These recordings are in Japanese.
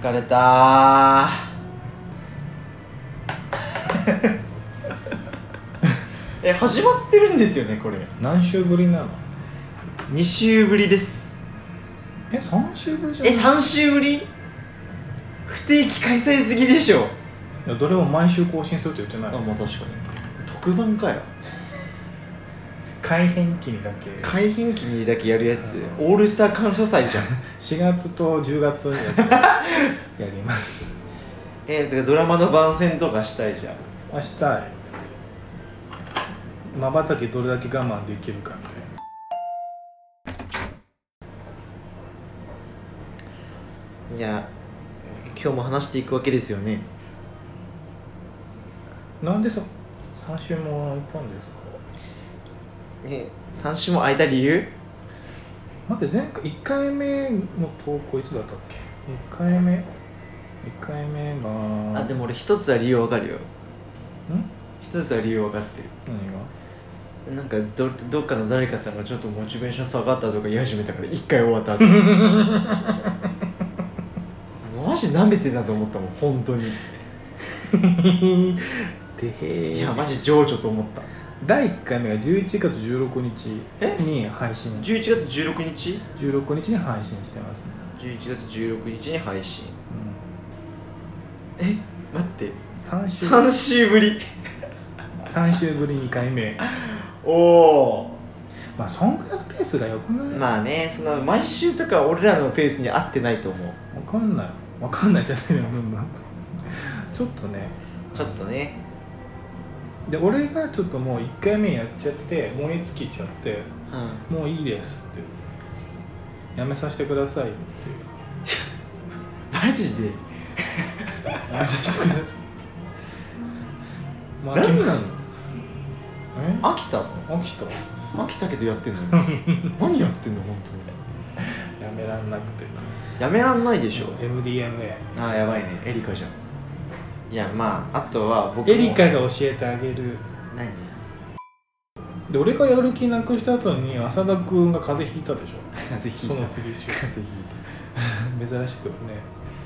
疲れた。え始まってるんですよねこれ。何週ぶりなの？2週ぶりです。え3週ぶりじゃえない？3週ぶり？不定期開催すぎでしょ。いやどれも毎週更新するって言ってない。まあ確かに。特番かよ改編期にだけ。改編期にだけやるやつ。オールスター感謝祭じゃん。4月と10月にやつ やります。えだからドラマの番宣とかしたいじゃん。明日まばたきどれだけ我慢できるかみたいいや今日も話していくわけですよね。ななんでさ3週も空いたんですか？え3週も空いた理由？待って前回1回目の投稿いつだったっけ？1回目？1回目があでも俺一つは理由わかるよ。ん？一つは理由分かってる。何が？なんかどどっかの誰かさんがちょっとモチベーション下がったとか言い始めたから一回終わった後 マジ舐めてんなと思ったもん本当に。いやマジ情緒と思った第1回目が11月16日え？に配信。11月16日？16日に配信してます。ね、11月16日に配信。うん、え？待って。3週。3週ぶり。3週ぶり2回目。おおまあそんぐらいのペースがよくない、まあねその毎週とか俺らのペースに合ってないと思う。わかんない。わかんないじゃないのちょっとね。ちょっとねで俺がちょっともう1回目やっちゃって燃え尽きちゃってうん。もういいですって。やめさせてくださいって。マジで？やめさせてください。ま何なの？え？飽きたの？飽きた。飽きたけどやってんの 何やってんの？本やめらんなくて。当にやめらんないでしょ。MDMA ああやばいね。エリカじゃんいやまああとは僕もエリカが教えてあげる。何？で俺がやる気なくした後に浅田君が風邪ひいたでしょ。風邪ひいそたの次週。風邪ひい珍しくね。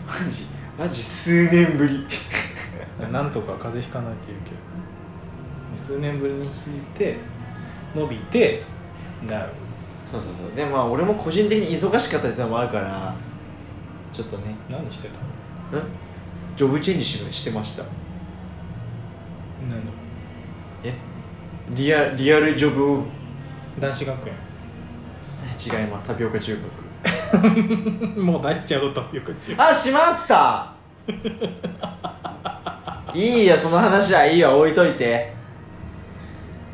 たマジマジ数年ぶり。なんとか風邪ひかないって言うけど。数年ぶりにひいて伸びてなる。そうそうそう。でまあ俺も個人的に忙しかったってのもあるからちょっとね。何してたんジョブチェンジししてました。何え？リアリアルジョブを？男子学園。違います。タピオカ中 もう大っちゃうとよく違う学。あしまった！いいよその話はいいよ置いといて。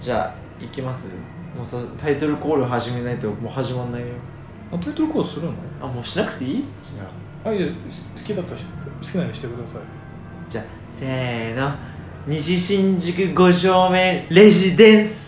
じゃあ行きます。もうさタイトルコール始めないともう始まんないよ。あタイトルコールするの？あもうしなくていい？あい好きだった人好きなようにしてください。じゃあせーの。西新宿5丁目レジデンス。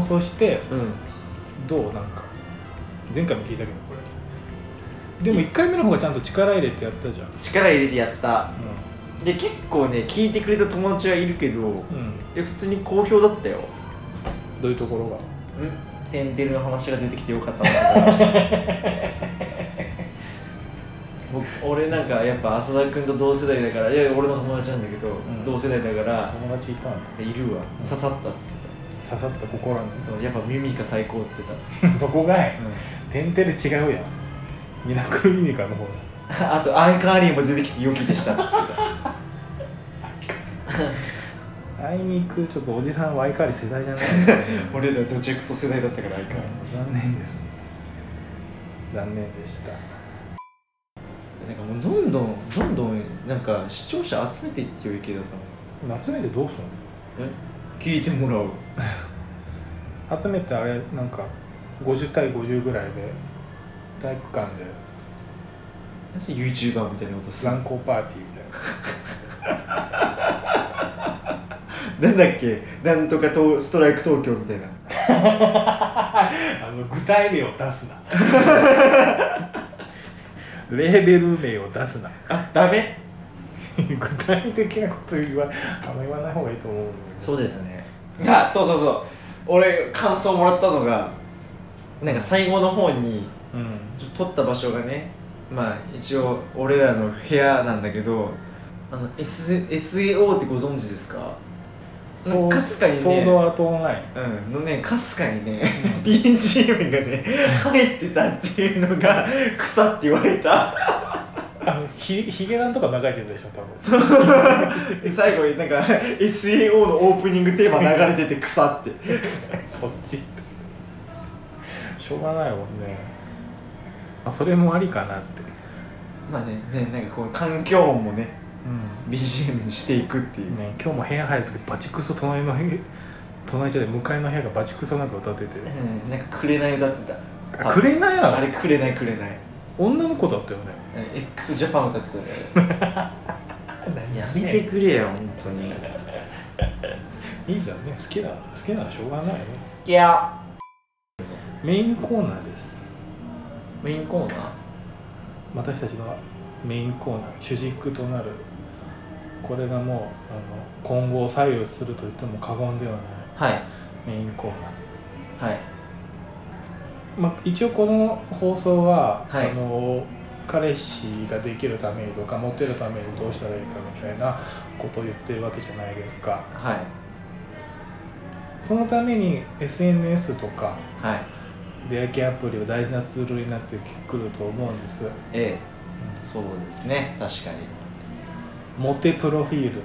放送してうん。どう？なんか前回も聞いたけどこれ。でも1回目の方がちゃんと力入れてやったじゃん。力入れてやった。で結構ね聞いてくれた友達はいるけどうん、普通に好評だったよ。どういうところが？うん。てんてるの話が出てきてよかったなと思いました。僕俺なんかやっぱ浅田君と同世代だからいや俺の友達なんだけど、ん。同世代だから友達いたの？いるわ。うん。刺さったっつって刺さった心にたそうやっぱミミカ最高っつってた、そこがいてん。てれ違うやん。ミラクルミミカの方あとアイカーリーも出てきて良きでしたっつってた。あいにくちょっとおじさんワイカーリ世代じゃない。俺らどちゃくそ世代だったからアイカーリー残念です。残念でした。なんかもうどんどんどんどんなんか視聴者集めていってよ池田さ。ん集めてどうすえ？聞いてもらう。集めてあれなんか50対50ぐらいで体育館で。なんで YouTuber みたいなことする。乱交パーティーみたいな。なんだっけ？なんとかとストライク東京みたいな。あの具体名を出すな。レーベル名を出すな。あダメ 具体的なこと言わあんま言わない方がいいと思うそうですね。あそうそうそう。俺感想もらったのがなんか最後の方にうん。ちょ撮った場所がねまあ一応俺らの部屋なんだけどあの、S、SAO ってご存知ですか？かかすかにねソードアートオンライン。うんのねかすかにね BGM がね入ってたっていうのが草って言われたあのひひげなんとか流れてるでしょ多分。で 最後になんか SAO のオープニングテーマ流れてて草って。そっち。しょうがないもんね。あそれもありかなって。まあねねなんかこう環境音もねうん。BGM にしていくっていう、ね、今日も部屋入る時バチクソ隣の部屋隣じゃない向かいの部屋がバチクソなんか歌ってて。うん、なんか紅歌ってた。あくれないやあれ紅紅女の子だったよね。うん x ジャパン歌ってたね やめてくれよ本当に。いいじゃんね。好きな好きならしょうがないね。好きや。メインコーナーです。メインコーナー？私たちのメインコーナー主軸となるこれがもうあの今後を左右すると言っても過言ではない。はい。メインコーナー。はい。まあ、一応この放送は、はい。あの彼氏ができるためにとかモテるためにどうしたらいいかみたいなことを言ってるわけじゃないですか。はい。そのために SNS とかはい。出会い系アプリは大事なツールになってくると思うんです。ええ。そうですね。確かに。モテプロフィールを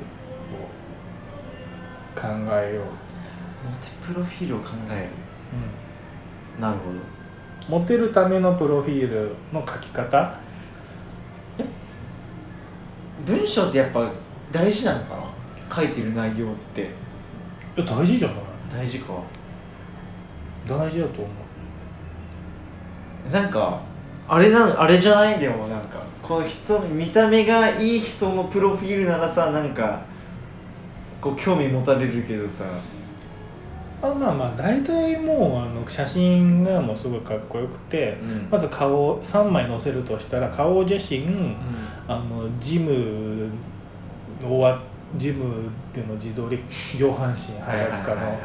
考えよう、モテプロフィールを考える。なるほど。モテるためのプロフィールの書き方文章ってやっぱ大事なのかな？書いてる内容って。いや大事じゃない？大事か。大事だと思う。なんかあれなんあれじゃない？でもなんかこの人見た目がいい人のプロフィールならさなんかこう興味持たれるけどさあまあまあ大体もうあの写真がもうすごいかっこよくてうん。まず顔を3枚載せるとしたら顔写真あのジム終わジムでの自撮り上半身裸の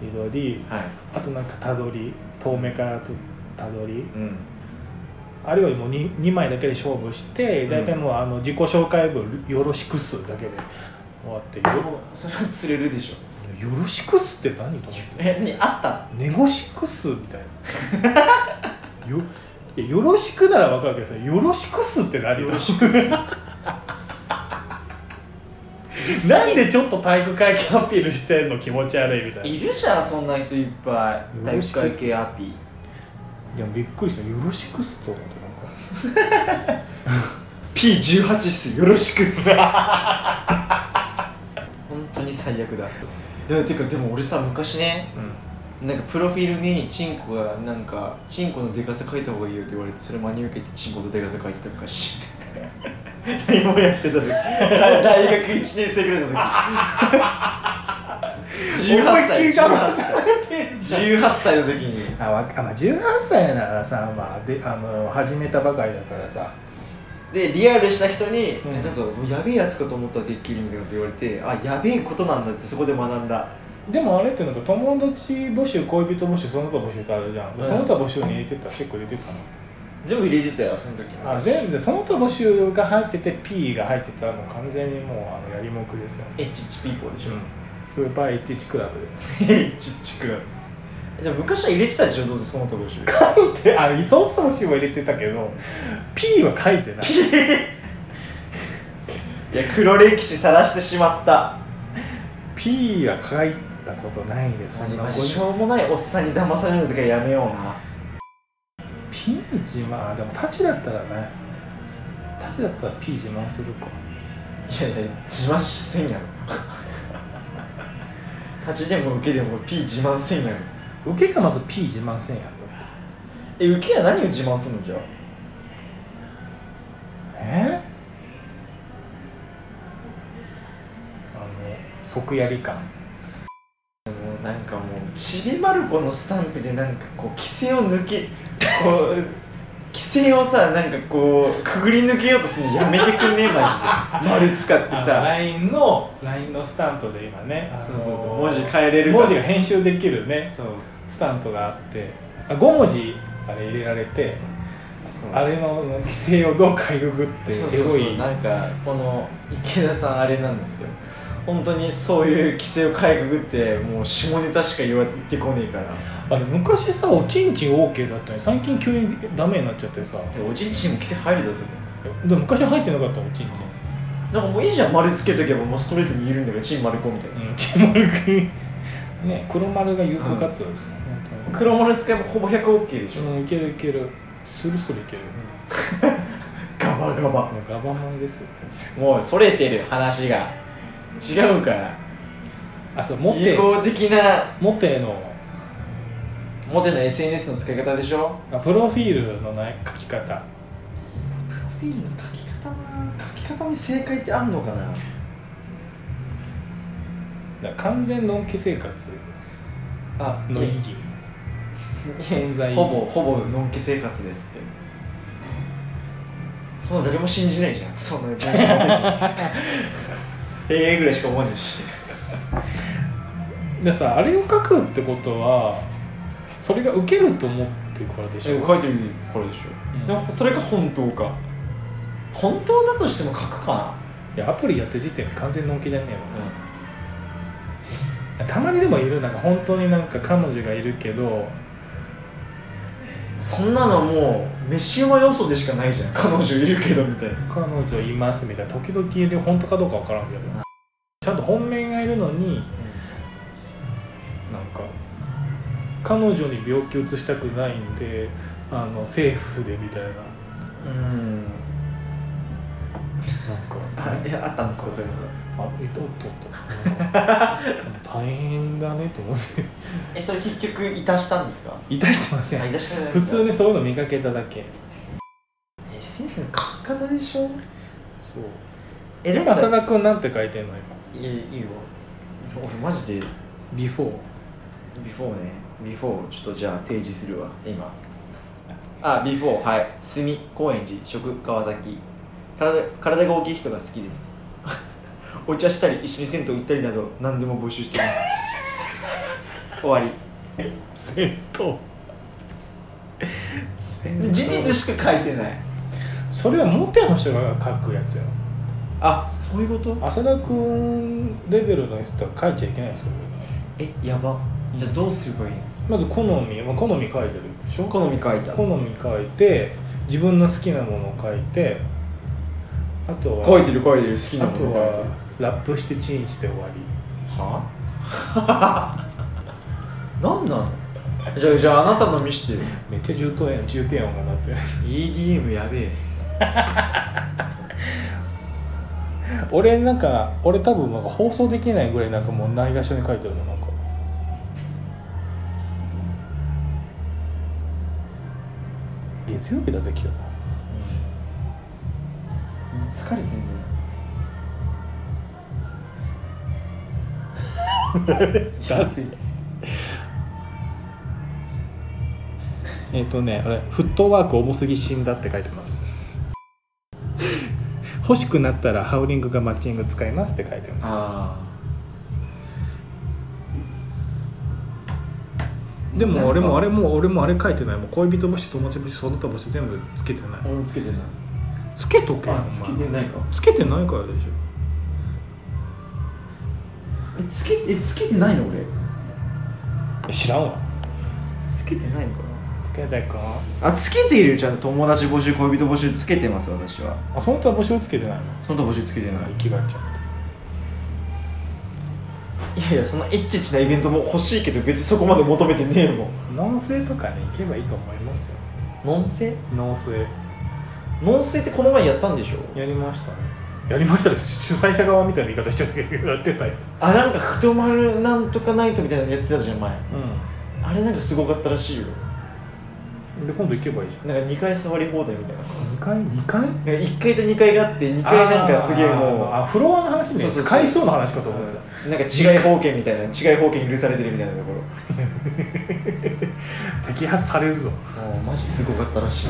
自撮りはい。あとなんかたどり遠目からとたどり。うん。あるいはもう 2, 2枚だけで勝負して大体もうあの自己紹介文「よろしくっす」だけで終わってよそれは釣れるでしょ「よろしくっす」って何と思ってえにあった「ネゴシクっす」みたいな。よいやよろしくなら分かるけどさよろしくっすって何よろしくっす。なんでちょっと体育会系アピールしてんの気持ち悪いみたいな。いるじゃんそんな人いっぱい。体育会系アピやびっくりした。よろしくっすと思ってなんか。P18 っす。よろしくっす。本当に最悪だ。いやてかでも俺さ昔ねなんかプロフィールにチンコがなんかチンコのデカさ書いた方がいいよって言われてそれ真に受けてチンコとデカさ書いてた昔。何もやってた時。大 大学1年生ぐらいの時18歳18歳。18歳の時に。あわあまあ18歳ならさ、まあ、であの始めたばかりだからさでリアルした人に、うん。えなんかやべえやつかと思ったらてっきりみたいなこと言われてあやべえことなんだってそこで学んだ。でもあれってなんか友達募集恋人募集その他募集ってあるじゃん、うん。その他募集に入れてた結構入れてたの。全部入れてたよその時。あ全部でその他募集が入ってて P が入ってたらもう完全にもうあのやりもくですよ、HH ピーポーでしょ、スーパー11クラブで。HH クラブでも昔は入れてたでしょどうせその他募集であその他募集も入れてたけど P は書いてない。いや黒歴史さらしてしまった。P は書いたことないんでそんなしょうもないおっさんに騙される時はやめような。ピン自慢でもタチだったらねタチだったら P 自慢するか。いやいや自慢せんやろ。立ちでも受けでも P 自慢せんやろ受けがまず P 自慢せんやんだってえ受けは何を自慢するのじゃ？あえ？あの即やり感。もうなんかもうちびまる子のスタンプでなんかこう規制を抜けこう 規制をさなんかこうくぐり抜けようとするのやめてくんねマジで。丸使ってさ。LINE の LINE のスタンプで今ね、そうそうそう文字変えれる文字が編集できるね。そうスタンプがあってあ5文字あれ入れられてあれの規制をどうかいぐぐってそうそうそう。エロい。なんかこの池田さんあれなんですよ。本当にそういう規制をかいくぐってもう下ネタしか言わ言ってこねえから。あれ昔さおちんちん OK だったのに最近急にダメになっちゃってさ。でおじいちんも規制入るだぞでも昔入ってなかったおちんちん。なんかもういいじゃん丸つけとけばもうストレートに言えるんだからチン丸子みたいな。うんち丸くん。ね黒丸が有効活用です。ね、本黒丸使えばほぼ 100OK でしょ、うんいけるいける。スルスルいける、ガバガバ。うん、ガバマンですよ。もうそれてる話が。違うから。あそうモテ。友好的な。モテの。モテの SNS の使い方でしょ。あプロフィールのない書き方。プロフィールの書き方な。書き方に正解ってあんのかな。だから完全のんき生活あの意義存在ほぼほぼのんき生活ですって。そんな誰も信じないじゃん。そんな ええぐらいしか思わないし。でさあれを書くってことはそれが受けると思ってるからでしょ、書いてるからでしょ、うん。でもそれが本当か？本当だとしても書くかいやアプリやってる時点で完全のんきじゃねえな、わたまにでもいるなんか本当になんか彼女がいるけどそんなのもう飯馬要素でしかないじゃん。彼女いるけどみたいな。彼女いますみたいな時々本当かどうかわからんけど。ちゃんと本命がいるのになんか彼女に病気移したくないんであの政府でみたいな。うん。なんか。あいやあったんですかそういうのあえっとっとっと大変だねと思ってえそれ結局いたしたんですか？いたしてません普通にそういうの見かけただけ。SNS の書き方でしょ？そう。え今浅田君なんて書いてんの今。いいいいよ。俺マジで。ビフォー。ビフォーね。ビフォーちょっとじゃあ提示するわ今。あビフォーはい。住高円寺職川崎。体体が大きい人が好きですお茶したり一緒に銭湯行ったりなど何でも募集してます。終わり。銭湯。事実しか書いてない。それはモテの人が書くやつよ。あそういうこと？浅田君レベルの人は書いちゃいけないですよ。えやば。じゃあどうすればいいの？まず好み、まあ、好み書いてるでしょ？好み書いた好み書いて自分の好きなものを書いてあとは書いてる書いてる。好きなあともの書いてる。はラップしてチンして終わは？何なの？じゃあじゃああなたの見してめっちゃ重低音重低音が鳴ってる。EDM やべえ。俺なんか俺多分なんか放送できないぐらいなんかもうないがしろに書いてるのなんか。月曜日だぜ今日。疲れてんだよ えっ、とねあれフットワーク重すぎ死んだって書いてます。欲しくなったらハウリングがマッチング使いますって書いてます。あでも俺もあれも俺もあれ書いてない。もう恋人募集友達募集その他募集全部つけてない。あ俺もつけてない。つけとけつけてないか。つけてないからでしえつけえつけてないの俺。ょえ知らんわ。つけてないのかつけたいかな。あつけているよちゃんと。友達募集恋人募集つけてます私は。あその他募集つけてないの？その他募集つけてない。生きがっちゃっいやいやそのエッチチなイベントも欲しいけど別にそこまで求めてねえもん。た脳性とかね行けばいいと思いますよ。ノンセ脳性ノンセってこの前やったんでしょ？やりましたねやりましたです主催者側みたいな言い方しちゃったけどやってたよ。あなんか太丸なんとかナイトみたいなのやってたじゃん前。うん。あれなんかすごかったらしいよ。で今度行けばいいじなんか2回触り放題みたいな。ゃん2階2階なんか1階と2階があって2階なんかすげえもあーあフロアの話ね。そうそうそう。階層の話かと思ってうなんか違い保険みたいな違い保険許されてるみたいなところ。た 摘発されるぞ。もうマジすごかったらしい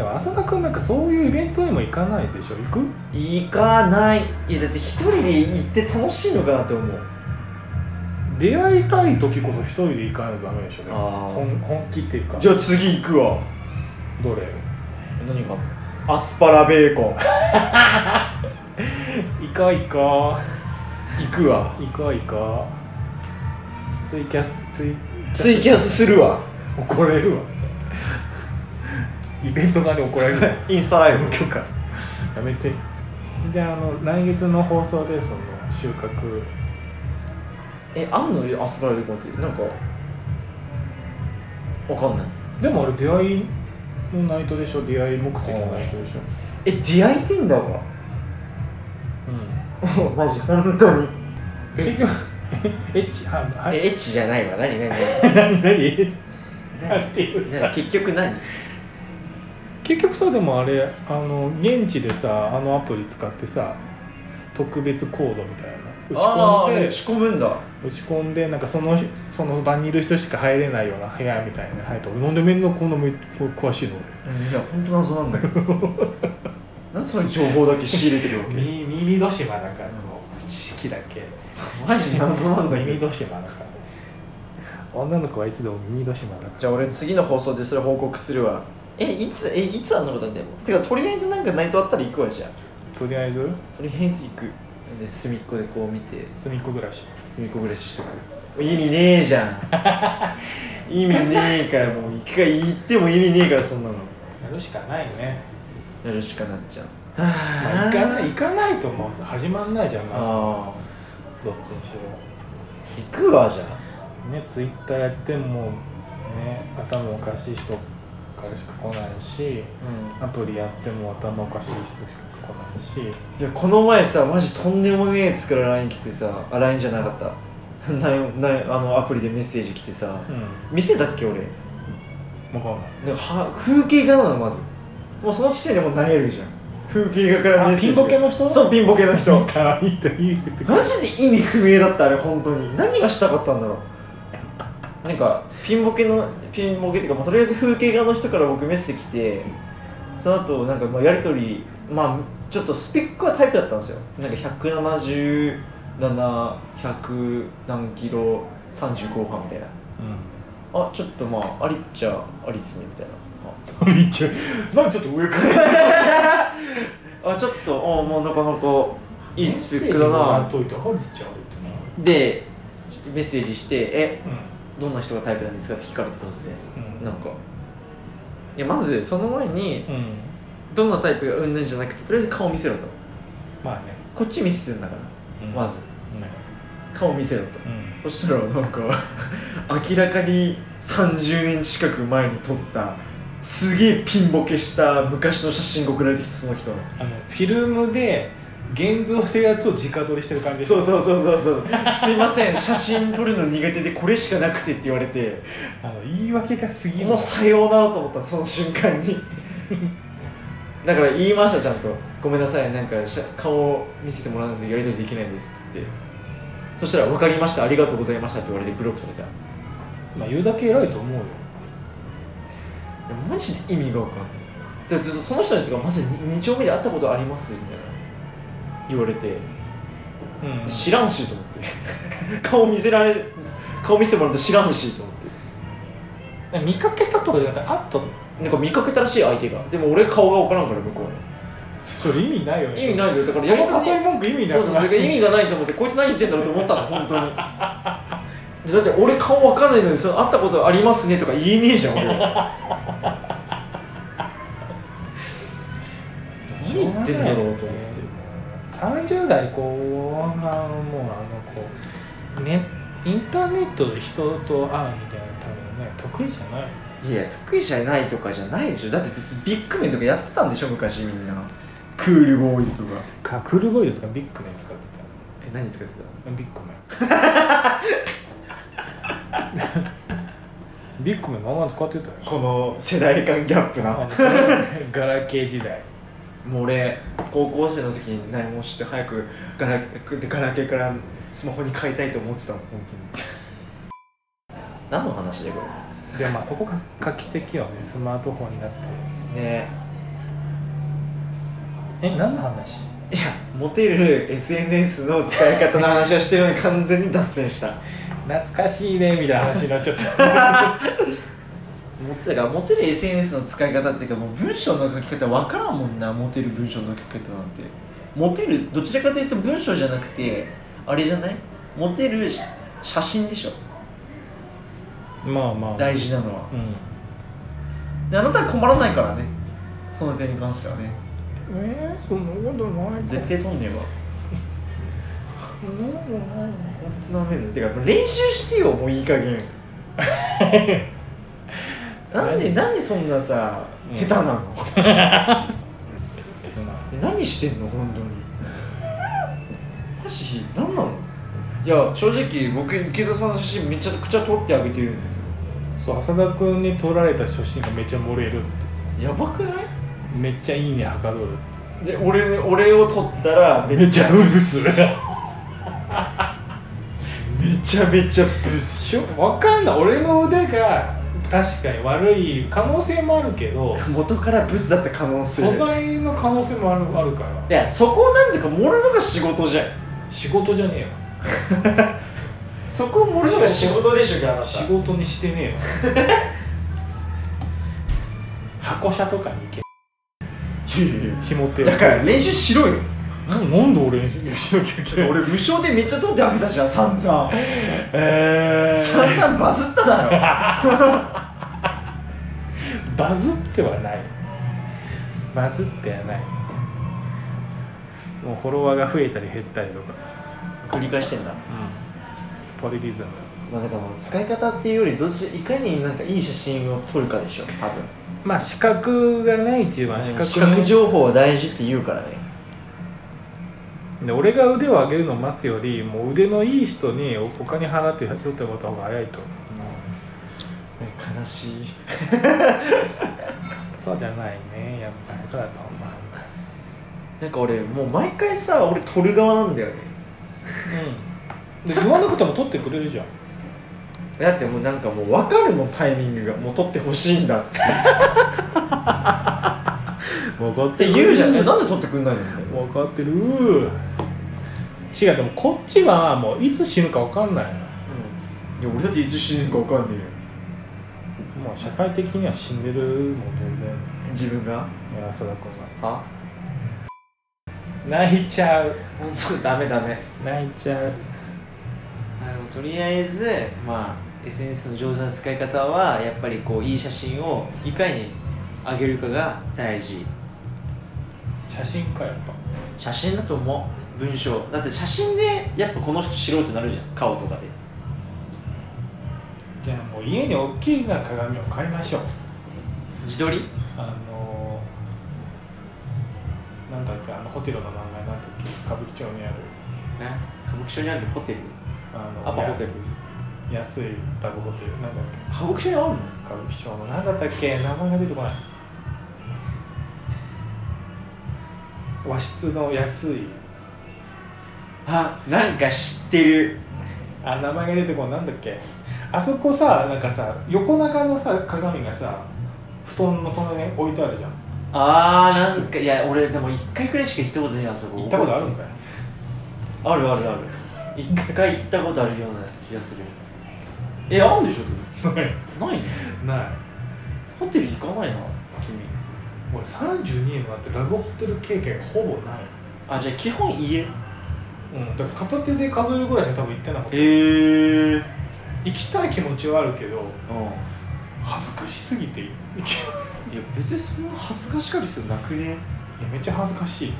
でも浅田君なんかそういうイベントにも行かないでしょ？行く？行かない。いやだって一人で行って楽しいのかなって思う。出会いたい時こそ一人で行かないとダメでしょ？でもあー。本本気っていうか。じゃあ次行くわ。どれ？何が？アスパラベーコン。行こう行こ行くわ。う行こう行こう。ツイキャスツイツイキャスするわ。怒られるわイベント側に怒られるわ インスタライブ許可。やめて。じゃああの来月の放送でその収穫。えあんのアスパラベーコンってなんかわかんない。でもあれ出会いのナイトでしょ？出会い目的のナイトでしょ？え出会いてんだわうん。マジ本当に。エッチ。結 局エッチははい。えエッチじゃないわ。何何？何何？何？なんていう何？結局何？結局さでもあれあの現地でさあのアプリ使ってさ特別コードみたいな。打ち込んで打ち込むんだ。打ち込んでなんかそのその場にいる人しか入れないような部屋みたいな入って俺なんで面倒こんなめ詳しいの？いや本当謎なんだけど。なその情報だけ仕入れてるわ俺耳耳戸島なんかの知識だけ。マジ謎なんだけ耳ど戸島なんか。女の子はいつでも耳戸島だかじゃあ俺次の放送でそれ報告するわえいつえいつあんの？ことなんだよてかとりあえずなんかナイトあったら行くわじゃあ。らとりあえず？とりあえず行く。で隅っこでこう見て。隅っこ暮らし。隅っこ暮らししとく。意味ねえじゃん。意味ねえからもう一回行っても意味ねえからそんなの。やるしかないね。やるしかなっちゃう。まあ行かない行かないともう始まんないじゃんまず。あどっちにしろ。あ行くわじゃあ。ねツイッターやってもね頭おかしい人からしか来ないしアプリやっても頭おかしい人しか来ないし。いやこの前さマジとんでもねえやつから LINE 来てさあ LINE じゃなかった。ななあのアプリでメッセージ来てさ。うん。見せたっけ俺？分かんない。なんかは風景画なのまず。もうその時点でもうなえるじゃん。風景画からメッセージ。あピンボケの人？そうピンボケの人。マジで意味不明だったあれ本当に。何がしたかったんだろう。なんかピンボケのピンボケっていうか、まあ、とりあえず風景画の人から僕メッセージ来てその後なんかまあやり取りまあちょっとスペックはタイプだったんですよ。なんか177100何キロ30後半みたいな。うん。あちょっとまあありっちゃありっすねみたいな。あめっちゃなんかちょっと上から？あちょっとあもうなかなかいいスペックだな。でメッセージして「えうどんな人がタイプなんですか?」って聞かれて突然。ん。なんか。いやまずその前にうん。どんなタイプがうんぬんじゃなくてとりあえず顔見せろと。まあね。こっち見せてんだからうん。まず。ね顔見せろと。うん。そしたらなんか明らかに30年近く前に撮ったすげえピンボケした昔の写真が送られてきてその人の。あのフィルムで現像してるやつを直撮りしてる感じそうそうそうそうそう。すいません写真撮るの苦手でこれしかなくてって言われて。あの言い訳が過ぎる。もうさようならと思ったその瞬間に。だから言いましたちゃんと「ごめんなさいなんかしゃ顔を見せてもらうのでやり取りできないんです」っつって。そしたら「分かりましたありがとうございました」って言われてブロックされた。いまあ言うだけ偉いと思うよ。やマジで意味が分かんない。でその人にですがまず2丁目で会ったことありますみたいな言われてうん。知らんしと思って。顔見せられ顔見せてもらうと知らんしと思って。見かけたとかじゃなくてあった？なんか見かけたらしい相手が。でも俺顔が分からんから向こうそれ意味ないよね。に意味ないよ。だからやり誘い文句意味なそうそう意味がないと思ってこいつ何言ってんだろうと思ったの本当に。だって俺顔わかんないのにその会ったことありますねとか言えねえじゃん俺 何言ってんだろうと思って30代後半もうあのこうねインターネットで人と会うみたいな多分ね得意じゃない。いや得意じゃないとかじゃないでしょ。だってビッグメンとかやってたんでしょ昔みんな。クールボーイズとか。かクールボーイですかビッグメン使ってえ何使ってたビッグメンビッグがガンガン使ってたよこの世代間ギャップな。ガラケー時代もう俺高校生の時に何もして早くガラガラケーからスマホに変えたいと思ってたの本当に。何の話でこでまあそこが画期的よねスマートフォンになって。れね。え何の話？いやモテる SNS の使い方の話をしてるのに完全に脱線した。懐かしいねみたいな話になっちゃった モテだからモテる SNS の使い方っていうかもう文章の書き方分からんもんなモテる文章の書き方なんて。モテるどちらかというと文章じゃなくてあれじゃない？モテるし写真でしょ。まあまあ。大事なのは。うん。であなたは困らないからね。その点に関してはね。えー、そんなことない。絶対飛んねえわ。そんなことないダメだよてか練習してよもういい加減 なんでなんでそんなさうん。下手なの、何してんの？本当に。マジ？何なの？いや正直僕池田さんの写真めちゃくちゃ撮ってあげてるんですよ。そう浅田君に撮られた写真がめっちゃ盛れるって。やばくない？めっちゃいいねはかどるで俺俺を撮ったらめちゃブス。めちゃめちゃブス。わかんない。俺の腕が確かに悪い可能性もあるけど 元からブスだった可能性。素材の可能性もあるあるから。いやそこをなんていうか盛るのが仕事じゃん。仕事じゃねえ そこを盛るのが仕事。でしょあなたわ仕事にしてねえわ。箱車とかに行け。いやいや。ひも手だから練習しろよななんで俺にしなきゃい俺無償でめっちゃ撮ってあげたじゃん散々。え散々バズっただろ。バズってはない。バズってはない。もうフォロワーが増えたり減ったりとか。繰り返してんだ。うん。ポリリズム。まあだからもう使い方っていうよりどっちいかになんかいい写真を撮るかでしょ多分まあ視覚がね一番視覚視覚情報は大事って言うからねで俺が腕を上げるのを待つよりもう腕のいい人におお金払って撮ってもらった方が早いと思う。悲しい。そうじゃないね。やっぱりそうだと思うなんか俺もう毎回さ俺撮る側なんだよね。うん。で言わなくても撮ってくれるじゃん。だってもうなんかもう分かるもんタイミングが。もう撮ってほしいんだって 分かっって言うじゃん。えなんで撮ってくんないのみたいな。分かってる。違うでもこっちはもういつ死ぬか分かんないの。いや俺だっていつ死ぬか分かんねえよ。もう社会的には死んでるもん全然。自分が？いや浅田君は。が泣いちゃう。本当ダメダメ。泣いちゃう。あのとりあえずまあ SNS の上手な使い方はやっぱりこういい写真をいかに上げるかが大事写真かやっぱ。写真だと思う。文章。だって写真でやっぱこの人知ろうってなるじゃん。顔とかで。じゃあもう家に大きな鏡を買いましょう。自撮り？あのなんだっけあのホテルの名前なんだっけ歌舞伎町にある。ね歌舞伎町にあるホテル？あのアパホテル。安いラブホテル。なんだっけ。歌舞伎町にあるの？歌舞伎町の。なんだったっけ？名前が出てこない和室の安い。あなんか知ってる。あ名前が出てこなんだっけ。あそこさなんかさ横長のさ鏡がさ布団の隣に置いてあるじゃん。あーなんかいや俺でも1回くらいしか行ったことないあそこ。行ったことあるんかい？あるあるある。一回行ったことあるような気がする。えあるんでしょ？ない。ない。のない。ホテル行かないな。君俺32になってラブホテル経験ほぼない。あじゃあ基本家？うんだから片手で数えるぐらいしか多分行ってなかった。ええ。うん行きたい気持ちはあるけど恥ずかしすぎて。行けいや別にそんな恥ずかしかりするなくね？いやめっちゃ恥ずかしい。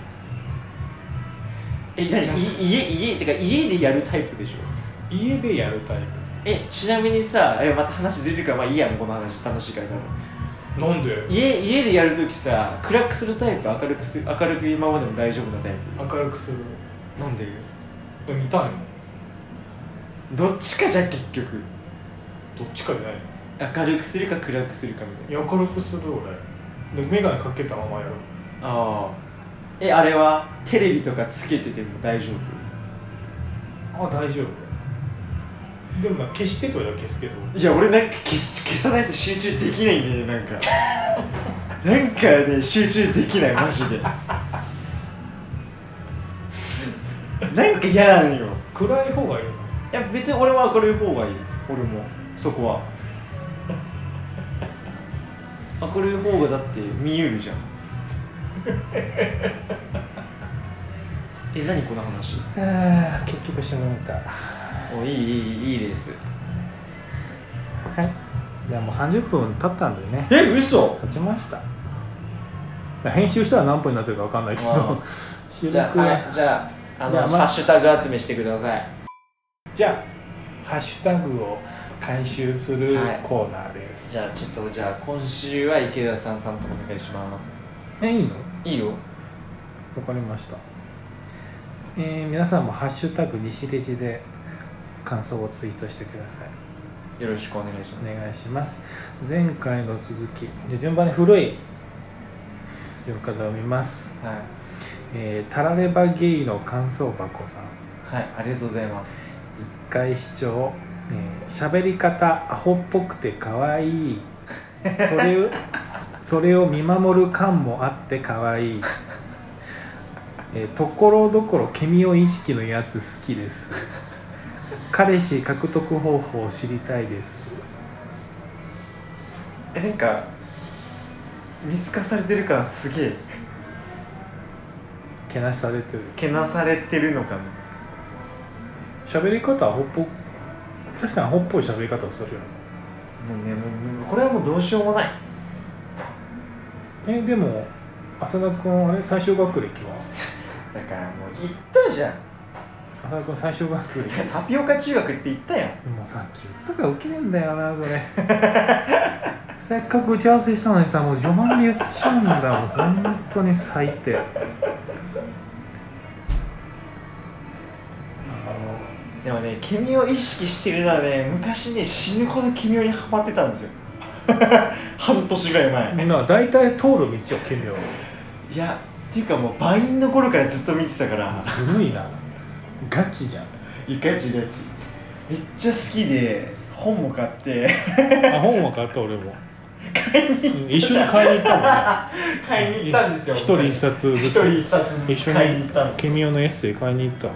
え何？い家家てか家でやるタイプでしょ？家でやるタイえちなみにさえまた話出てるからまあいいやもうこの話楽しいから。多分プなんで？家家でやるときさ暗くするタイプ？明るくす明るく今までも大丈夫なタイ明るくする。プなんで？え見たいのどっちかじゃん結局。どっちかじゃない。の明るくするか暗くするかみたいな。明るくする俺。で眼鏡かけたままやるああえあれは？テレビとかつけてても大丈夫？あ大丈夫でもまあ消してと言われたら消すけど。いや俺なんか消し消さないと集中できないんだよなんか。なんかね集中できないマジで。なんか嫌なのよ。暗い方がいいの？いや別に俺は明るい方がいい。俺も。そこは。明るい方がだって見えるじゃん。え何この話？あ結局しのめたおいいいいいいです。はい。じゃあもう30分経ったんでね。え嘘。経ちました。編集したら何分になってるか分かんないけあど収録じゃあ、はい、じゃああのまあ。ハッシュタグ集めしてください。じゃあハッシュタグを回収するはいコーナーです、じゃあちょっとじゃあ今週は池田さん担当お願いします。えいいの？いいよ。わかりました。えー皆さんも「ハッシュタグ西レジ」で感想をツイートしてください。よろしくお願いします。お願いします。前回の続きじゃあ順番に古い順からを見ます。はい。えータラレバゲイの感想箱さん。はいありがとうございます。一回視聴。えー喋り方アホっぽくて可愛い。それを それを見守る感もあって可愛い。えーところどころケミオ意識のやつ好きです彼氏獲得方法を知りたいです。えなんか見透かされてる感すげえ。けなしされてる。けなされてるのかな。喋り方アホっぽ確かにアホっぽい喋り方をするよね。もうねもうこれはもうどうしようもない。えでも浅田君あれ最小学歴は？だからもう言ったじゃん浅田君最小学歴タピオカ中学って言ったやん。もうさっき言ったから受けねえんだよなそれ。せっかく打ち合わせしたのにさもう序盤で言っちゃうんだもう本当に最低。あでもねケミを意識してるのはね昔ね死ぬほどケミオにハマってたんですよ。半年ぐらい前。のな大体通る道をケミオいやっていうかもうバインの頃からずっと見てたから。古いなガチじゃん。いやガチガチ。めっちゃ好きで本も買って。あ本は買った俺も。うん一緒に買いに行った 買いに行ったんですよ一人一冊ずつ。一人一冊ずつ買いに行ったんですよ。ケミオのエッセイ買いに行った。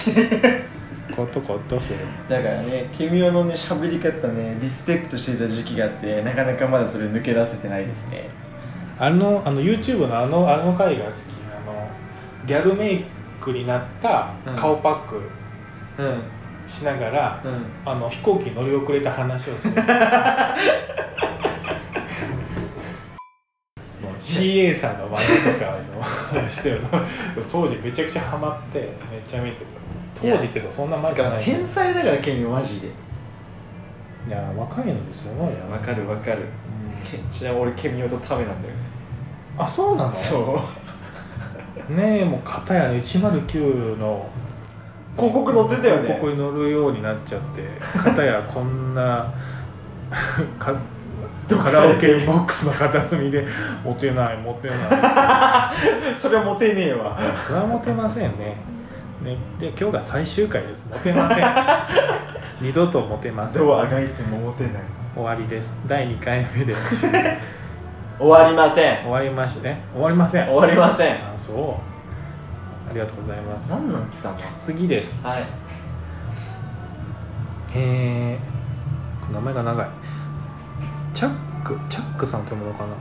買った買ったそれ。だからねケミオのね喋り方ねリスペクトしてた時期があってなかなかまだそれ抜け出せてないですね。あのあの YouTube のあのあの回が好き。あのギャルメイクになった顔パックうん。うんしながら、あの飛行機に乗り遅れた話をする。CA さんの真似とかのしてるの。当時めちゃくちゃハマってめっちゃ見てた当時ってそんな前じゃない。天才だからケミオマジで。いや若いのですごいよわかるわかる。けちなみに俺ケミオとタメなんだよ。ねあそうなの？そうねえもう片やの109の広告載ってたよね。ここに乗るようになっちゃって片やこんな カラオケボックスの片隅でモテないモテない。それはモテねえわ。それはモテませんね。ねで今日が最終回です。モテません。二度とモテません。どうあがいてもモテない。終わりです。第2回目で終わりません。終わりまして。ね終わりません。終わりません。あそう。ありがとうございます。何なん貴様？次です。はい。えー、名前が長い。チャックチャックさんと読むのかな？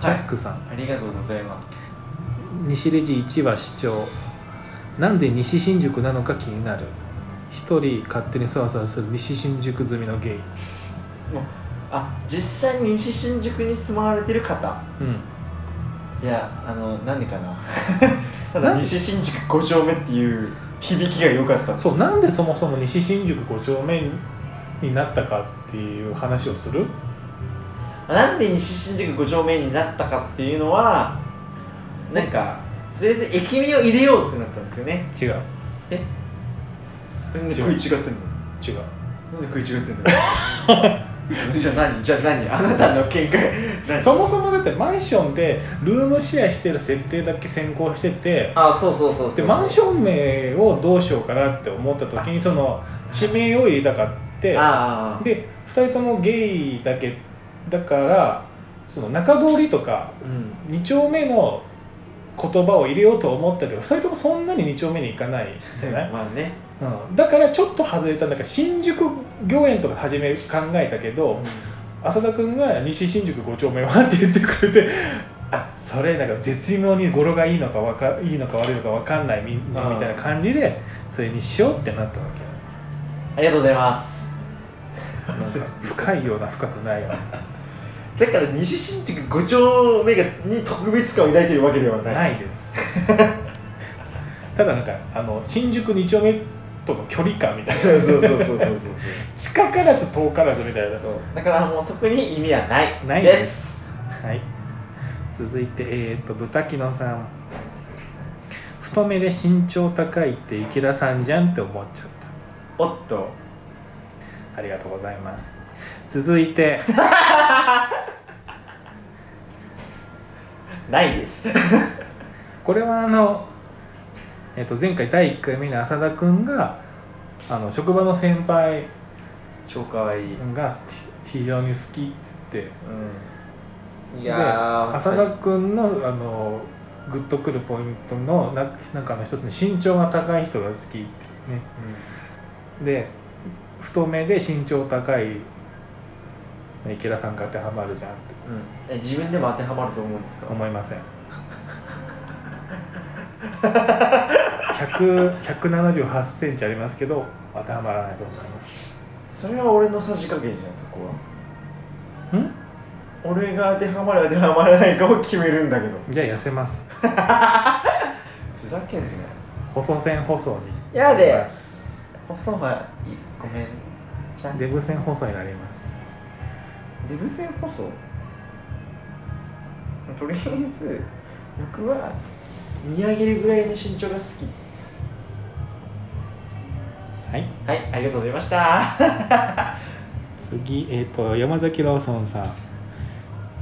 チャックさん、ありがとうございます。西レジ1話視聴なんで西新宿なのか気になる。一人勝手にそわそわする西新宿済みのゲイ。もうあ実際に西新宿に住まわれてる方。うん。いやあのなんでかな。ただ西新宿5丁目っていう響きが良かった。そうなんでそもそも西新宿5丁目になったかっていう話をする？なんで西新宿5丁目になったかっていうのはなんかとりあえず駅名を入れようってなったんですよね。違う。なんで食い違ってんの？違う。なんで食い違ってんの？じゃあ何？じゃあ何？あなたの見解。何？そもそもだってマンションでルームシェアしてる設定だけ先行しててあそうそうそうそうでマンション名をどうしようかなって思った時にあその地名を入れたかってで2人ともゲイだけだからその中通りとかうん。2丁目の言葉を入れようと思ったけど2人ともそんなに2丁目に行かないじゃない、まあね。うん、だからちょっと外れたなんか新宿御苑とか初め考えたけど、浅田君が西新宿5丁目はって言ってくれてあそれなんか絶妙に語呂がいいのかわかいいのか悪いのか分かんないみみたいな感じでそれにしようってなったわありがとうございます。深いような深くないようなだから西新宿5丁目がに特別感を抱いているわけではない。ないです。ただなんかあの新宿2丁目との距離感みたいな。そうそうそうそうそうそう近からず遠からずみたいな。そう。だからもう特に意味はない。ないでです。はい。続いてえっ、と豚キノさん。太めで身長高いって池田さんじゃんって思っちゃっおっと。たありがとうございます。続いて ないです。これはあの、えっと前回第1回目の浅田君があの職場の先輩超かわいい、が非常に好きっつって。うん、いやー浅田君のあのグッとくるポイントのな中の一つに身長が高い人が好きっていうねで太めで身長高い池田さんが当てはまるじゃんって。うん、え自分でも当てはまると思うんですか？思いません。100 178センチありますけど当てはまらないと思います。それは俺のさじ加減じゃんそこは。ん？俺が当てはまる当てはまらないかを決めるんだけど。じゃあ痩せます。ふざけんなよ。細線細に。やで細はいごめん。じゃあ。デブ線細になります。デブ線細とりあえず僕は見上げるぐらいの身長が好き。はい。はいありがとうございました。次、えー、と山崎ローソンさん、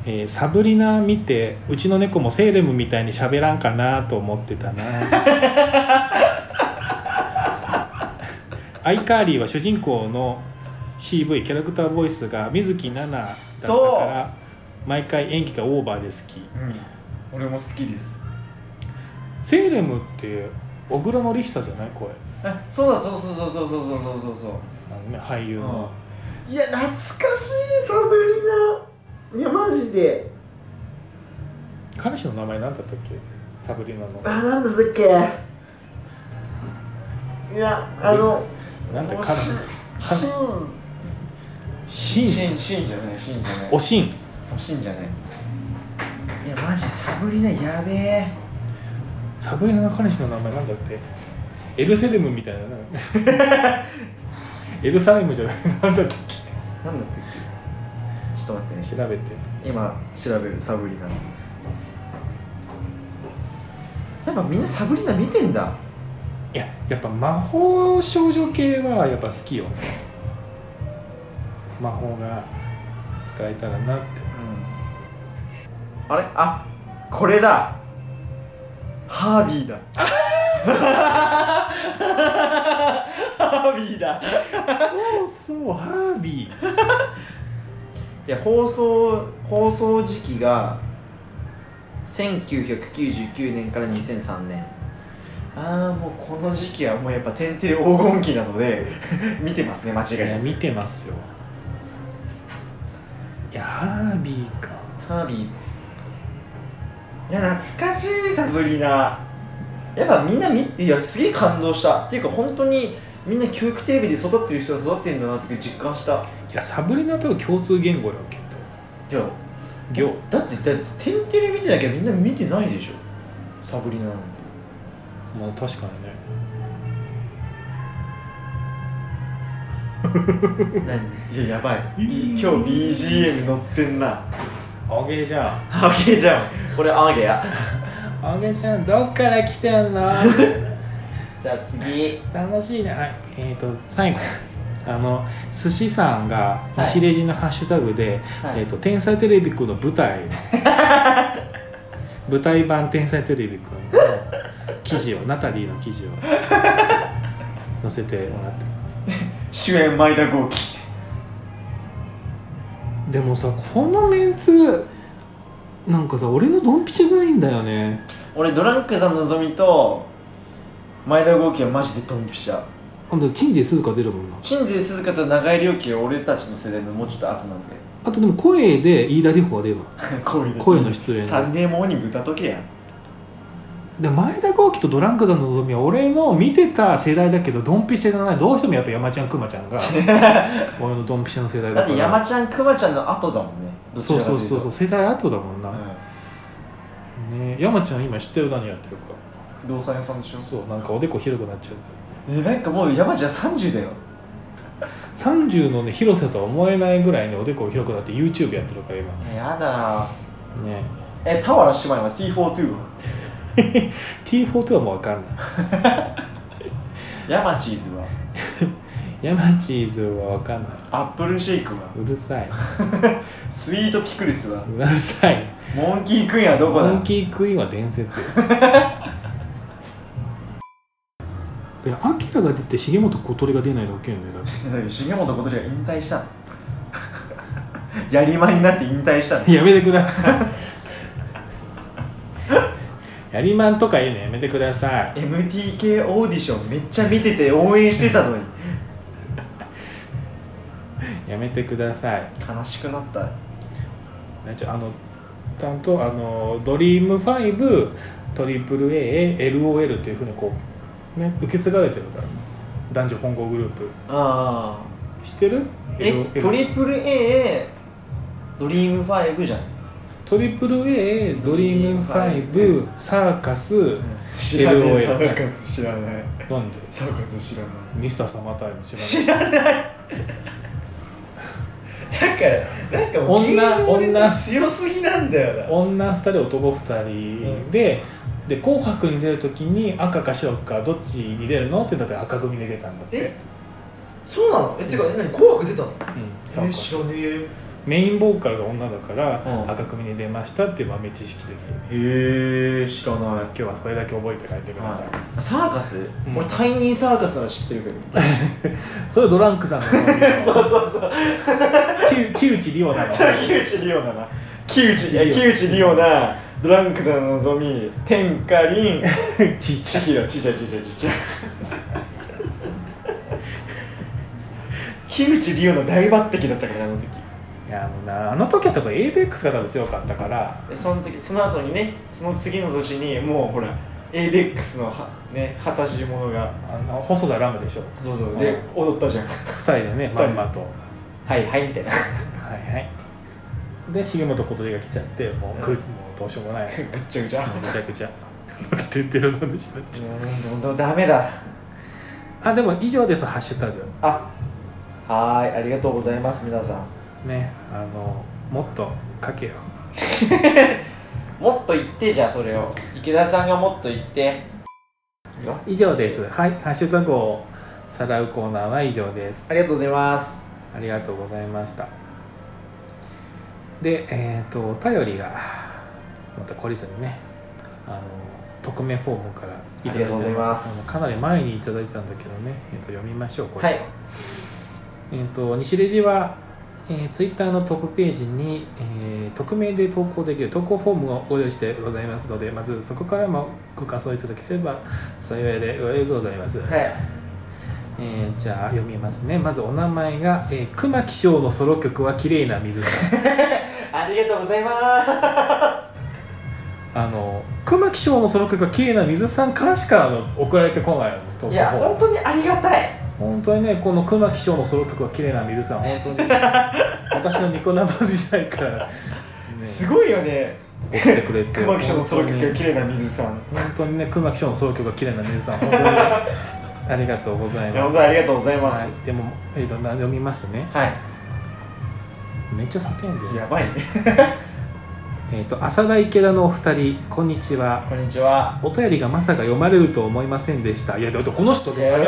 えーサブリナ見てうちの猫もセーレムみたいに喋らんかなと思ってたな。アイカーリーは主人公の CV キャラクターボイスが水樹奈々だったから毎回演技がオーバーで好き。うん。俺も好きです。セーレムって小倉のり久じゃない？声。あそうだそうそうそうそうそうそうそうそう。あの、ね、俳優の、いや懐かしいサブリナ。いやマジで。彼氏の名前何だったっけ？サブリナの。あなんだったっけ？いやあのなんで彼おしかしんシン。しんしんじゃないしんじゃない。おしんおしんじゃない？いやマジサブリナやべえ。サブリナの彼氏の名前なんだって。エルセレムみたいなな。エルサレムじゃない。なんだったっなんだったっけ？ちょっと待ってね。け調べて。今調べるサブリナ。やっぱみんなサブリナ見てんだ。いややっぱ魔法少女系はやっぱ好きよ。ね魔法が使えたらなってあれ？あこれだ。ハービーだ。ハービーだ。そうそうハービー。で放送放送時期が1999年から2003年。ああもうこの時期はもうやっぱ「天てれ黄金期」なので 見てますね間違いなく。いや見てますよ。いやハービーか。ハービーですいや懐かしいサブリナ。やっぱみんな見ていやすげえ感動した。っていうか本当にみんな教育テレビで育ってる人が育ってるんだなって実感した。いやサブリナと共通言語よきっとじゃあ行だってだって天てれ見てなきゃみんな見てないでしょ。サブリナなんて。もう確かにね。何？いややばい。今日 BGM 乗ってんなあげじゃんあげじゃんこれあげや。あげちゃんどっから来てんの？じゃあ次。楽しいね。はい。えー、と最後。あの寿司さんがはい。西レジのハッシュタグで、はい。えー、と天才テレビくんの舞台の 舞台版天才テレビくんの記事をナタリーの記事を載せてもらってます。主演前田豪輝でもさこのメンツなんかさ俺のドンピシャないんだよね。俺ドランクさんのぞみと前田豪輝はマジでドンピシャ。今度鎮西鈴鹿出るもんな。鎮西鈴鹿と長井亮輝は俺たちの世代のもうちょっと後なんで。あとでも声で飯田里穂が出るわ。声の出演。サンデーモーニング歌っとけやで前田豪輝とドランクザのぞみは俺の見てた世代だけどドンピシャじゃない。どうしてもやっぱ山ちゃんくまちゃんが 俺のドンピシャの世代だから。だって山ちゃんくまちゃんの後だもんね。どちそうらかというと。そうそうそう世代後だもんな、うん。ね山ちゃん今知ってる何やってるか。不動産屋さんでしょ？そうなんかおでこ広くなっちゃうえなんかもう山ちゃん30だよ。30のね広さとは思えないぐらいねおでこ広くなって YouTube やってるから今。やだ。ね。え俵姉妹は T42 は？T42 はもう分かんない。山チーズは？山チーズは分かんない。アップルシェイクは？うるさい。スイートピクルスは？うるさい。モンキークイーンはどこだ？モンキークイーンは伝説よ。でアキラが出て重本小鳥が出ないのウケんね。だって。だけど重本小鳥が引退したの。やりまになって引退したの。やめてくださいやりまんとか言うのやめてください。MTK オーディションめっちゃ見てて応援してたのに。やめてください。悲しくなった。なんちゃあのちゃんとあのドリーム5トリプル ALOL っていうふうにこうね受け継がれてるから。男女混合グループ。あ知ってる？あえトリプル A ドリーム5じゃんトリプル A ドリーム5サーカス知らねえ LOL サーカス知らない。なんで？サーカス知らない。ミスターサマータイム知知らない。らない。だからなんかもう女女。強すぎなんだよな。女2人男2人で、で「紅白」に出る時に赤か白かどっちに出るのって言ったら赤組で出たんだって。え？そうなの？えてか何？紅白出たの？うん、サーカス知らねえメインボーカルが女だから、うん。赤組に出ましたっていう豆知識です。へえ知らない。今日はこれだけ覚えて帰ってください、サーカス、うん。俺タイニーサーカスなら知ってるけど。それドランクさんの そうそうそう。木木内リオなの木内リオだな。木内リオなドランクさんのぞみ。天下凛 ちっちひろちちゃちちゃちちゃ木内リオの大抜擢だったからあの時いやあのなあの時は多分 ABEX が多分強かったから。でその時その後にねその次の年にもうほら ABEX のはね二十歳者が。あの細田ラムでしょ。そうそう。で踊ったじゃん。2人でね二人。まんまと。はいはいみたいな。はいはい。で重本小鳥が来ちゃってもう,、くうん。もうどうしようもない。め ぐっちゃぐちゃ。ちゃくちゃ。またてってるのでしたうんどんどんダメだ。あでも以上ですハッシュタグ。あはーいありがとうございます皆さんねあのもっと書けよ。もっと言ってじゃあそれを。池田さんがもっと言って。よ。以上です。はいハッシュタグをさらうコーナーは以上です。ありがとうございます。ありがとうございました。でえっ、とお便りがまた懲りずにねあの匿名フォームからいただいてありがとうございます。かなり前にいただいたんだけどね、えー、と読みましょうこれ、はい。えっ、と西レジは、えー、ツイッターのトップページに、えー匿名で投稿できる投稿フォームをご用意してございますのでまずそこからもご感想いただければ幸いでございます、はい。えーじゃあ読みますね。まずお名前が、えー、熊木翔のソロ曲は綺麗な水さ。ん ありがとうございます。あの熊木翔のソロ曲は綺麗な水さんからしかあの送られてこないいや本当にありがたい本当にねこの熊木翔のソロ曲は綺麗な水さん本当に。私のニコ生時代から、ね、すごいよね。送ってくれて。熊木賞のソロ曲が本綺麗な水さん。当にね熊木翔のソロ曲が綺麗な水さん本当に。ありがとうございます。ありがとうございます。はい、でも、えー、とな読みますね。はい。めっちゃ叫んでる。やばいねえっ、と浅田池田のお二人こんにちは。こんにちは。お便りがまさか読まれると思いませんでした。いやだってこの人ねあ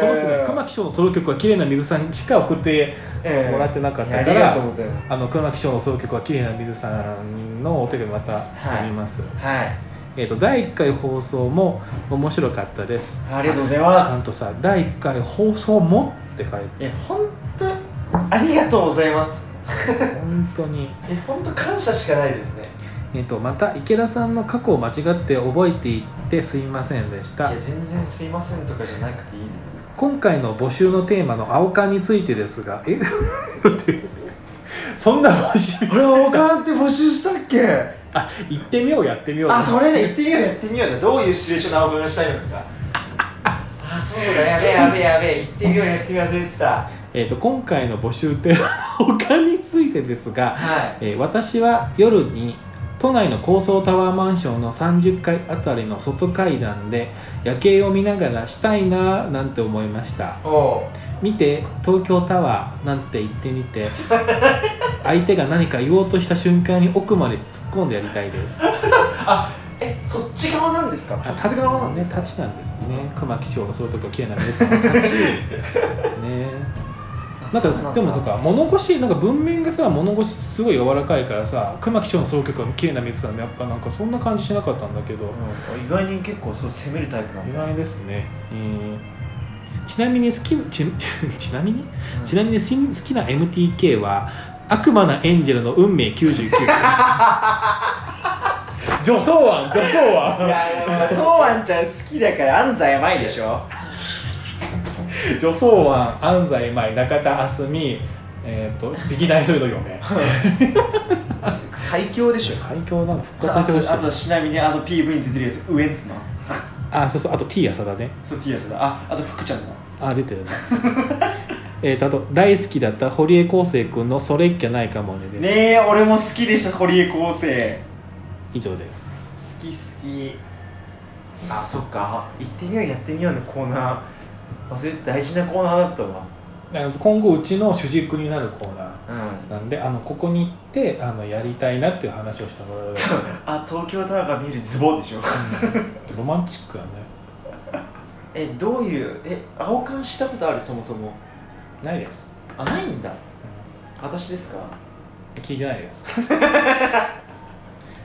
この人ね熊木賞のソロ曲は綺麗な水さんしか送ってえもらってなかったから、がとうございます。あの熊木賞のソロ曲は綺麗な水さんのお手紙また読みます、はい。えー、と第1回放送も面白かったです。ありがとうございちます。ゃんとさ第1回放送もって書いて。え本当にありがとうございます本当に。え本当感謝しかないですね。えー、とまた池田さんの過去を間違って覚えていってすいませんでした。いや全然すいませんとかじゃなくていいです。今回の募集のテーマの青缶についてですがえ？だって。そんな募集。あれ青缶って募集したっけ？あ行ってみようやってみよう。あそれで行ってみようやってみようだどういうシチュエーションの青缶がしたいのか。があそうだやべえやべえやべえ行ってみようやってみよう忘れてた。はえー、と今回の募集テーマの青缶についてですが、い。えー私は夜に都内の高層タワーマンションの30階あたりの外階段で夜景を見ながらしたいなぁなんて思いました。見て東京タワーなんて言ってみて 相手が何か言おうとした瞬間に奥まで突っ込んでやりたいです。あえそっち側なんですか？あ立つ側なんです。かね。立ちなんですね。熊木賞のそういうとこ綺麗な皆さんの立ち。ねなんかでもとか物腰なんか文面がさ物腰すごい柔らかいからさ熊木賞の総曲は綺麗な水さんでやっぱなんかそんな感じしなかったんだけど、うん意外に結構そう攻めるタイプなん意だ外ですね、うんちなみに好きち ちなみに？うん。ちなみに好きな MTK は悪魔なエンジェルの運命99 女装案女装い案やいやそうあんちゃん好きだから安西甘いでしょ 女装案安西舞中田あすみえっ、と劇団一人の嫁最強でしょ。最強なの。復あ活してほしい。とあとちなみにあの PV に出てるやつウエンツの。あそうそうあと T 浅田ね。そうティアスだああと福ちゃんの。あ出てるね。えーとあと大好きだった堀江康生君の「それっきゃないかもね」です、ねえ俺も好きでした堀江康生以上です。好き好き。あそっか。行ってみようやってみようのコーナー忘れて大事なコーナーだったわ。あの今後うちの主軸になるコーナーうん。なんであのここに行ってあのやりたいなっていう話をしたもらうあ東京タワーが見えるズボンでしょ。ロマンチックだね。えどういうえ青缶したことある？そもそも。ないです、あないんだ。私ですか？聞いてないです。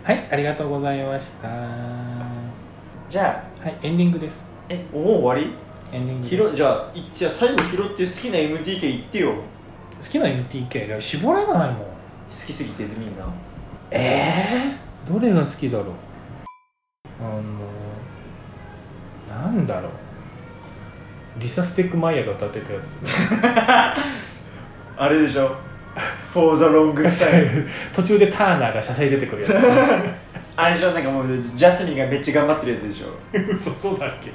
はいありがとうございました。はじゃあ。いエンディングです。えもう終わり？エンディングです拾じゃあいじゃあ最後拾って好きな MTK 言ってよ。好きな MTK が絞れないもん。好きすぎてみんな。えー、どれが好きだろう？あのなんだろう。リサ・ステック・マイヤーが歌ってたやつ。あれでしょ。For the long style 途中でターナーがしゃしゃり出てくるや あれでしょ。なんかもうジャスミンがめっちゃ頑張ってるやつでしょ。つ嘘そうだっけ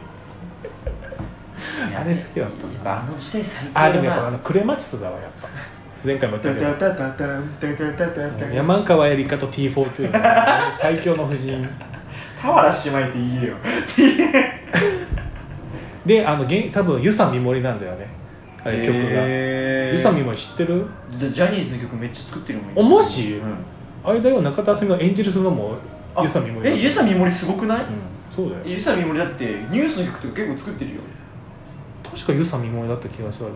あれ好きだったな。やっぱあの時代最高だあでもやっぱあなのクレマチスだわやっぱ。前回も言ったけど。山川エリカと T42 の最強の夫人俵姉妹って言えよであのげん多分ユサミモリなんだよねあれ曲が、へーユサミモリ知ってるジジャニーズの曲めっちゃ作ってるもんあマジうんあれだよ中田さんが演じるするのもあユサミモリえユサミモリすごくないうんそうだよユサミモリだってニュースの曲とか結構作ってるよ確かユサミモリだった気がするあ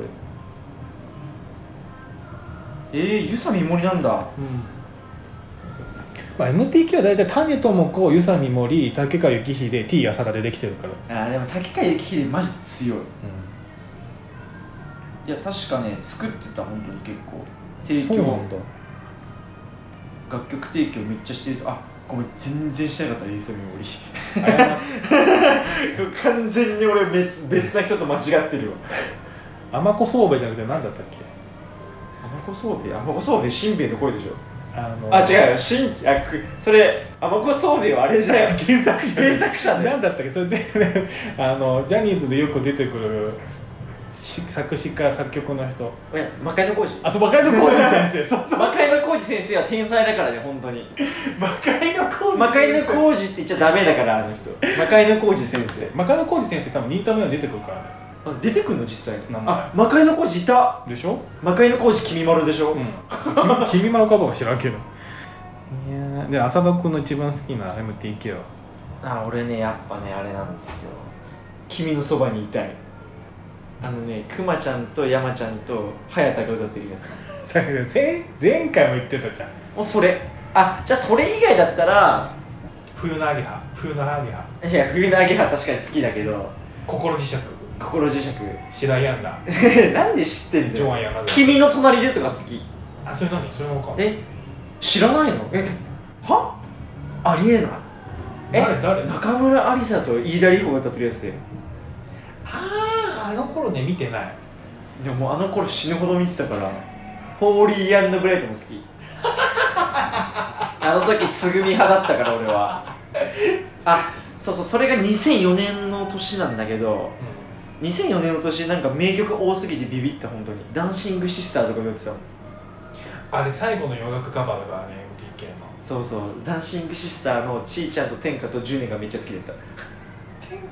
れ。えー、ユサミモリなんだ。うん。まあ、MTK は大体種智子ユサミモリ竹川幸秀 T 浅田でできてるから、あーでも竹川幸秀マジで強い。うん。いや確かね作ってた本当に結構。提供。楽曲提供めっちゃしてると。あごめん全然してなかったユサミモリ謝完全に俺別別な人と間違ってるわ。甘子宗兵衛じゃなくて何だったっけ？甘子宗兵衛甘子宗兵衛しんべヱの声でしょ。あのあ違うよ。しんあくそれ甘子宗兵衛はあれじゃん。原作者原作者だよ何だったっけ？それで、ね、あのジャニーズでよく出てくるし作詞家作曲の人。え魔界の工事。あそう若いの浩二先生。そうそう魔界の工事先生は天才だからね本当に。魔界の浩魔界の工事って言っちゃダメだからあの人。魔界の工事先生。魔界の浩二先生多分新田目に出てくるからね。あ出てくんの実際に。名前。あ魔界の工事いた。でしょ？魔界の工事君丸でしょ、うん。君 君丸かどうか知らんけど。いやねで浅田君の一番好きな MTK は？あ俺ねやっぱねあれなんですよ。君のそばにいたいあのねくまちゃんと山ちゃんと早田が歌ってるやつ。さ 前前回も言ってたじゃん。もうそれ。あじゃあそれ以外だったら冬のアゲハ。冬のアゲハ。いや冬のアゲハ確かに好きだけど。心磁石。心磁石。白井アンダ なんで知ってんだよ。ジョアン山田君の隣でとか好き。あそれ何？それもか。え知らないの？えは？ありえない。え誰？誰中村ありさと飯田里穂が歌ってるやつで。あああの頃ね見てない。でももうあの頃死ぬほど見てたからホーリーブライトも好き。あの時つぐみ派だったから俺は。あそうそうそれが2004年の年なんだけど2004年の年なんか名曲多すぎてビビった本当に。ダンシングシスターとか歌ってたの。あれ最後の洋楽カバーだからね MTK の。そうそう。ダンシングシスターのちーちゃんと天下とジュネがめっちゃ好きだった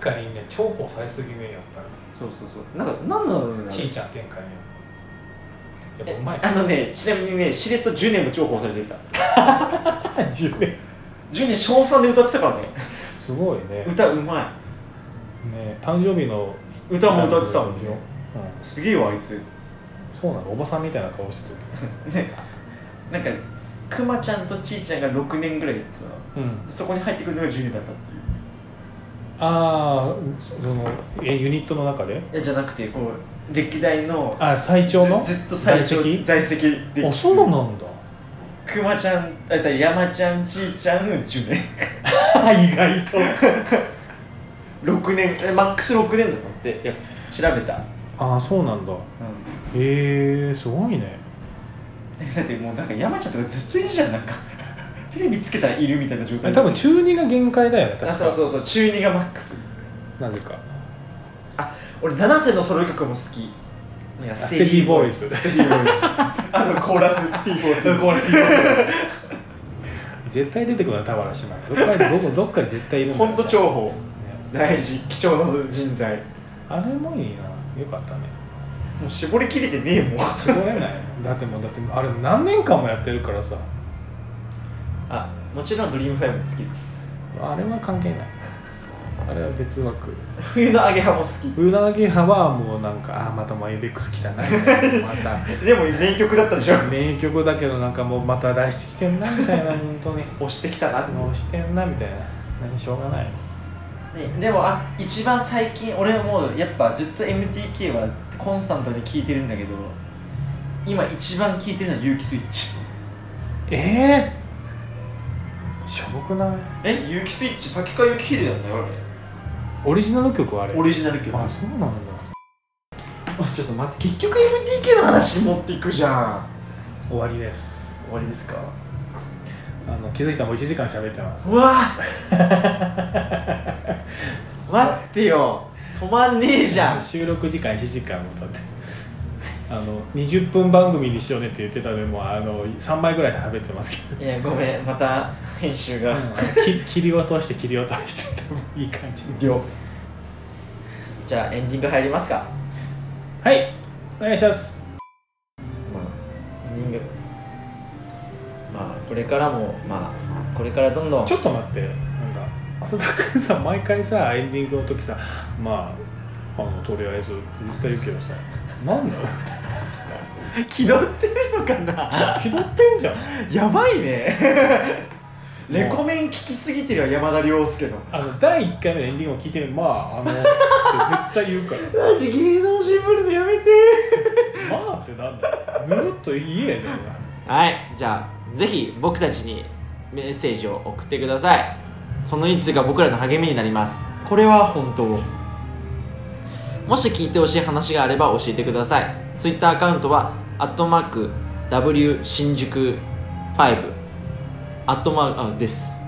天下にね重宝されすぎねやっぱそうそうそう。なんかなんだろうねりちいちゃん天下にやっぱえうまい。あのねちなみにねしれっとジュネも重宝されてた。10年。ジュネ小3で歌ってたからね。すごいね。歌うまね誕生日のい歌も歌ってたもんね。うん。すげえわあいつ。そうなのおばさんみたいな顔してたねなんかくまちゃんとちーちゃんが6年ぐらいやってたうん。そこに入ってくるのがジュネだったってああそのえユニットの中で？いやじゃなくてこう歴代のあ最長の？ずずっと最長在籍？在籍歴あそうなんだ。くまちゃんあいた山ちゃんちーちゃんジュネ 意外と。6年えマックス6年だったっていや調べた、ああそうなんだ。うへえすごいね。ん、だってもうなんか山ちゃんとかずっといるじゃんなんかテレビつけたらいるみたいな状態。多分中2が限界だよね確かあそうそうそう。中2がマックス。なぜか。俺七瀬のソロ曲も好き。なんかステディボーイズ。ステディボーイズ。あのコーラス T4 これ絶対出てくるな田原姉妹。どっかでどこどっかで絶対いるんだよ。本当重宝。ね。大事。貴重な人材。あれもいいな。よかったね。もう絞りきれてねえもん。絞れない。だってもうだってあれ何年間もやってるからさ。あもちろんドリームファイブも好きです。あれは関係ない。あれは別枠。冬のアゲハも好き。うなぎ派はもうなんかあまたマイベックス来たな。また。でも名曲だったでしょ。名曲だけどなんかもうまた出してきてんなみたいな本当に。押してきたな。ってもうしてんなみたいな。何しょうがない。ね、でもあ一番最近俺はもうやっぱずっと MTK はコンスタントに聴いてるんだけど今一番聴いてるのは結城スイッチ。ええしょぼくない？え結城スイッチ滝川幸秀なんだよオリジナル曲はあれ？あれオリジナル曲。あそうなんだ。ちょっと待って結局 MTK の話持っていくじゃん。終わりです。終わりですか？あの気づいたらもう1時間喋ってます。うわ。待ってよ。止まんねえじゃん。収録時間1時間も経ってあの20分番組にしようねって言ってたのでもうあの3倍ぐらい喋ってますけど。いやごめんまた編集が。き 切り落として切り落として多分いい感じじゃあエンディング入りますか？はいお願いします。まあエンディング。まあこれからもまあこれからどんどん。ちょっと待ってなんか浅田君さ毎回さエンディングの時さまああのとりあえず絶対言うけどさなんだ？気取ってるのかな？気取ってんじゃん。やばいね。レコメン聞きすぎてるわ山田涼介の。あの第1回目のエンディングを聞いてみまああの絶対言うから。マジ芸能人ぶるのやめて。まあってなんだよ。ぬるっと言えねはいじゃあぜひ僕たちにメッセージを送ってください。その一通が僕らの励みになります。これは本当。もし聞いてほしい話があれば教えてください Twitter アカウントはアットマーク W 新宿5アットマークあです。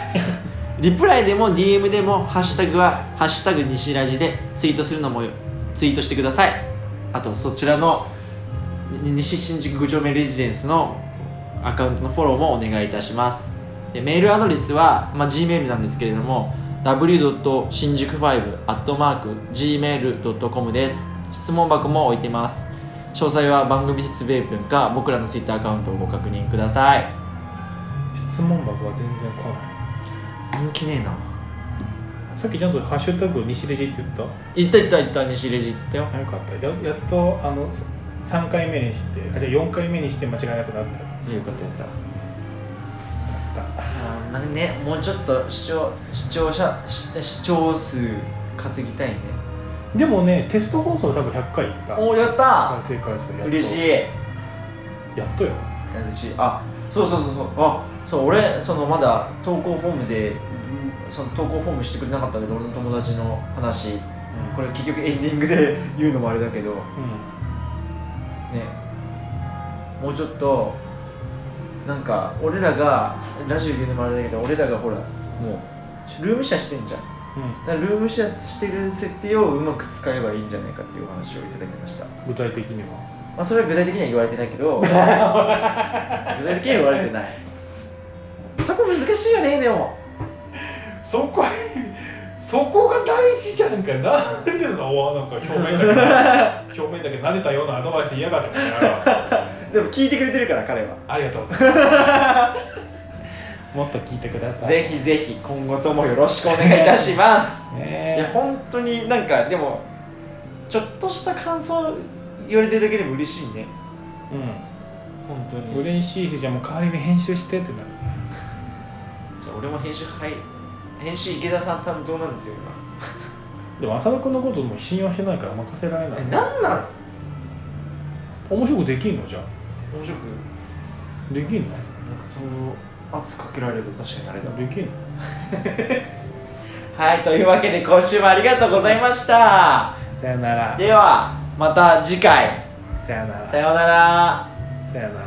リプライでも DM でもハッシュタグは「ハッシュタグ西ラジ」でツイートするのもツイートしてください。あとそちらのに西新宿5丁目レジデンスのアカウントのフォローもお願いいたします。でメールアドレスは、まあ、Gmail なんですけれども w. 新宿 5-gmail.com です質問箱も置いてます。詳細は番組説明文か僕らの Twitter アカウントをご確認ください。質問箱は全然来ない。人気ねえな。さっきちゃんと「ハッシュタグ西レジ」って言った？言った言った言った西レジって言ったよ。あよかった。ややっとあのす3回目にしてあじゃあ4回目にして間違いなくなった。よかったやった。やった。あーなんかねもうちょっと視聴視聴者視視聴数稼ぎたいねでもねテスト放送多分100回いった。おおやった。再生回数やっと。嬉しい。やっとよ嬉しい。あそうそうそうそう。あそう俺そのまだ投稿フォームでうんその投稿フォームしてくれなかったけど俺の友達の話。これ結局エンディングで言うのもあれだけど。ね。もうちょっとなんか俺らがラジオ言うのもあれだけど俺らがほらもうルームシェアしてんじゃんうんだからルームシェアしてる設定をうまく使えばいいんじゃないかっていうお話をいただきました。具体的には？まあそれは具体的には言われてないけど。具体的には言われてない。そこ難しいよねでも。そこ そこが大事じゃんか。なんでだおなんか表面だけ 表面だけ撫でたようなアドバイス嫌がってでも聞いてくれてるから彼は。ありがとうございますもっと聞いてください。ぜひぜひ今後ともよろしくお願いいたします。ねいや本当になんかでもちょっとした感想言われるだけでも嬉しいね。う本当ん嬉しいしじゃあもう代わりに編集してってなる。じゃあ俺も編集はい編集池田さん担当なんですよ でも浅田君のことも信用してないから任せられない。今えなんなの？面白くできんの？じゃあ。面白く。できんの？なんかそう圧かけられると確かにあれだできんの？はいというわけで今週もありがとうございました。さよなら。ではまた次回。さよなら。さようなら。さよなら